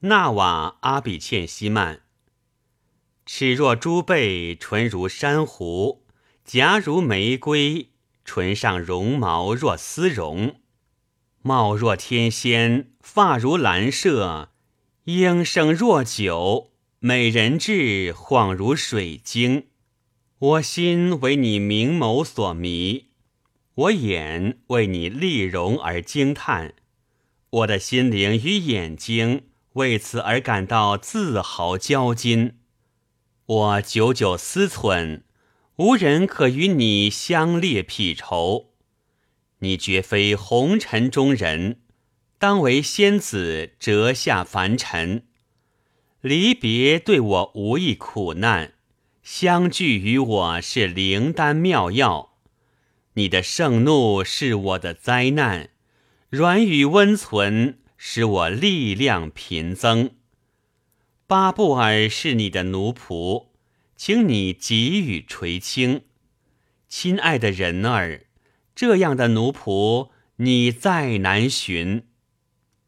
纳瓦阿比欠西曼。齿若猪背，唇如珊瑚，颊如玫瑰，唇上绒毛若丝绒，貌若天仙，发如兰麝，应声若酒，美人痣恍如水晶。我心为你明眸所迷，我眼为你丽容而惊叹，我的心灵与眼睛为此而感到自豪骄矜。我久久思忖，无人可与你相列匹仇。你绝非红尘中人，当为仙子折下凡尘。离别对我无益苦难，相聚于我是灵丹妙药。你的盛怒是我的灾难，软语温存使我力量频增。巴布尔是你的奴仆，请你给予垂青。亲爱的人儿，这样的奴仆你再难寻。